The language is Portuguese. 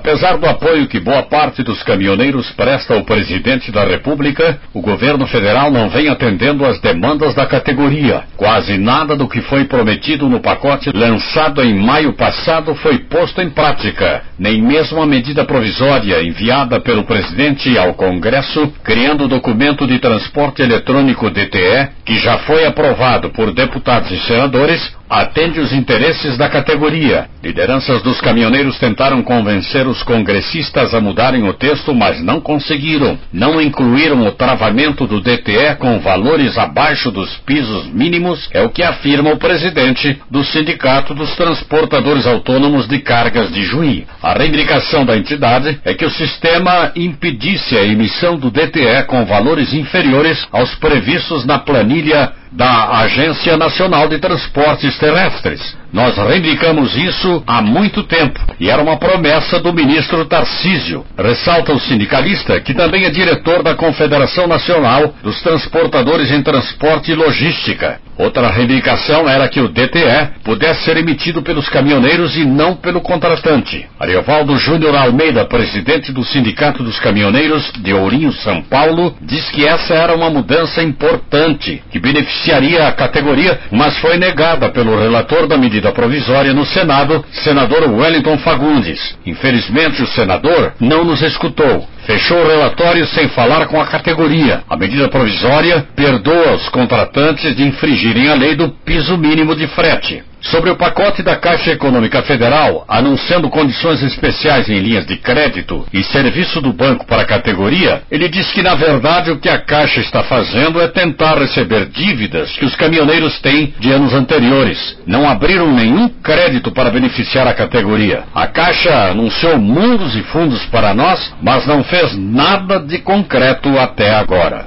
Apesar do apoio que boa parte dos caminhoneiros presta ao presidente da República, o governo federal não vem atendendo às demandas da categoria. Quase nada do que foi prometido no pacote lançado em maio passado foi posto em prática. Nem mesmo a medida provisória enviada pelo presidente ao Congresso, criando o documento de transporte eletrônico DTE, que já foi aprovado por deputados e senadores, atende os interesses da categoria. Lideranças dos caminhoneiros tentaram convencer os congressistas a mudarem o texto, mas não conseguiram. Não incluíram o travamento do DTE com valores abaixo dos pisos mínimos, é o que afirma o presidente do Sindicato dos Transportadores Autônomos de Cargas de Juí. A reivindicação da entidade é que o sistema impedisse a emissão do DTE com valores inferiores aos previstos na planilha da Agência Nacional de Transportes Terrestres. Nós reivindicamos isso há muito tempo e era uma promessa do ministro Tarcísio. Ressalta o sindicalista, que também é diretor da Confederação Nacional dos Transportadores em Transporte e Logística. Outra reivindicação era que o DTE pudesse ser emitido pelos caminhoneiros e não pelo contratante. Ariovaldo Júnior Almeida, presidente do Sindicato dos Caminhoneiros de Ourinho, São Paulo, diz que essa era uma mudança importante que beneficiaria a categoria, mas foi negada pelo relator da medida medida provisória no Senado, senador Wellington Fagundes. Infelizmente, o senador não nos escutou. Fechou o relatório sem falar com a categoria. A medida provisória perdoa os contratantes de infringirem a lei do piso mínimo de frete. Sobre o pacote da Caixa Econômica Federal, anunciando condições especiais em linhas de crédito e serviço do banco para a categoria, ele diz que na verdade o que a Caixa está fazendo é tentar receber dívidas que os caminhoneiros têm de anos anteriores. Não abriram nenhum crédito para beneficiar a categoria. A Caixa anunciou mundos e fundos para nós, mas não fez nada de concreto até agora.